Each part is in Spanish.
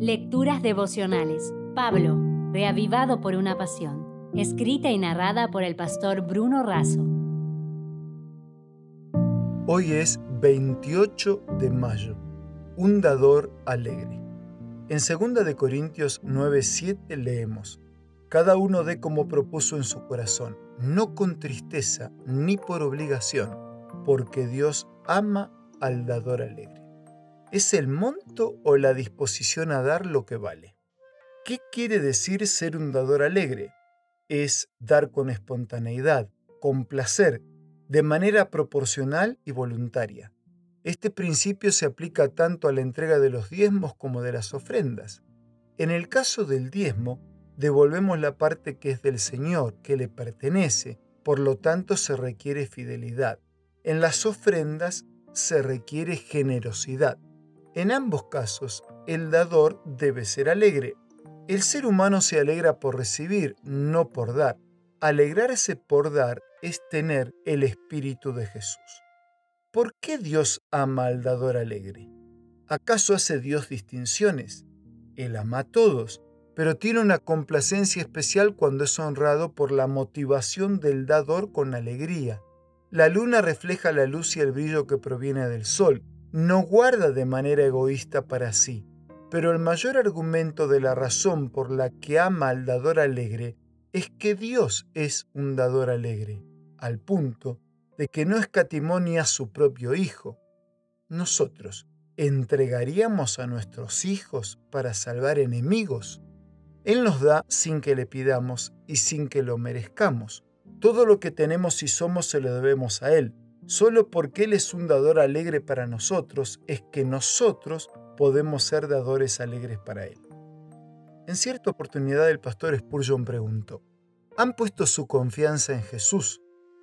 Lecturas devocionales. Pablo, reavivado por una pasión. Escrita y narrada por el pastor Bruno Razo. Hoy es 28 de mayo. Un dador alegre. En 2 de Corintios 9:7 leemos: Cada uno dé como propuso en su corazón, no con tristeza ni por obligación, porque Dios ama al dador alegre. ¿Es el monto o la disposición a dar lo que vale? ¿Qué quiere decir ser un dador alegre? Es dar con espontaneidad, con placer, de manera proporcional y voluntaria. Este principio se aplica tanto a la entrega de los diezmos como de las ofrendas. En el caso del diezmo, devolvemos la parte que es del Señor, que le pertenece, por lo tanto se requiere fidelidad. En las ofrendas se requiere generosidad. En ambos casos, el dador debe ser alegre. El ser humano se alegra por recibir, no por dar. Alegrarse por dar es tener el espíritu de Jesús. ¿Por qué Dios ama al dador alegre? ¿Acaso hace Dios distinciones? Él ama a todos, pero tiene una complacencia especial cuando es honrado por la motivación del dador con alegría. La luna refleja la luz y el brillo que proviene del sol, no guarda de manera egoísta para sí, pero el mayor argumento de la razón por la que ama al dador alegre es que Dios es un dador alegre, al punto de que no escatimó ni a su propio Hijo. Nosotros, ¿entregaríamos a nuestros hijos para salvar enemigos? Él nos da sin que le pidamos y sin que lo merezcamos. Todo lo que tenemos y somos se lo debemos a Él, Solo porque Él es un dador alegre para nosotros es que nosotros podemos ser dadores alegres para Él. En cierta oportunidad el pastor Spurgeon preguntó, ¿han puesto su confianza en Jesús?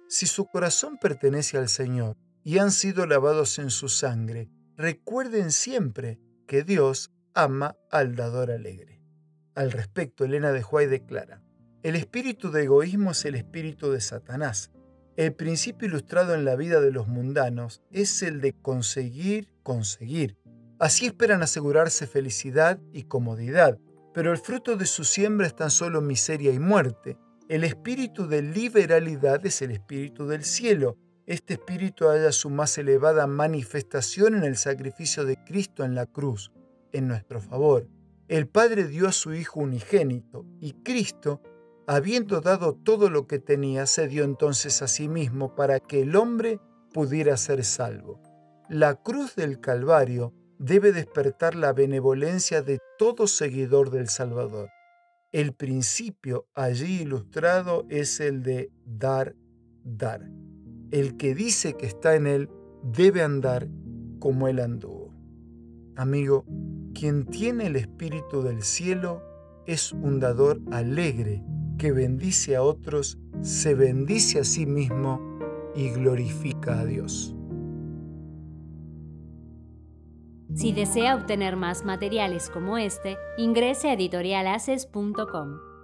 Si su corazón pertenece al Señor y han sido lavados en su sangre, recuerden siempre que Dios ama al dador alegre. Al respecto, Elena de Huay declara, el espíritu de egoísmo es el espíritu de Satanás el principio ilustrado en la vida de los mundanos es el de conseguir, conseguir. Así esperan asegurarse felicidad y comodidad, pero el fruto de su siembra es tan solo miseria y muerte. El espíritu de liberalidad es el espíritu del cielo. Este espíritu halla su más elevada manifestación en el sacrificio de Cristo en la cruz, en nuestro favor. El Padre dio a su Hijo unigénito y Cristo habiendo dado todo lo que tenía, se dio entonces a sí mismo para que el hombre pudiera ser salvo. La cruz del Calvario debe despertar la benevolencia de todo seguidor del Salvador. El principio allí ilustrado es el de dar, dar. El que dice que está en él debe andar como él anduvo. Amigo, quien tiene el Espíritu del cielo es un dador alegre que bendice a otros, se bendice a sí mismo y glorifica a Dios. Si desea obtener más materiales como este, ingrese a editorialaces.com.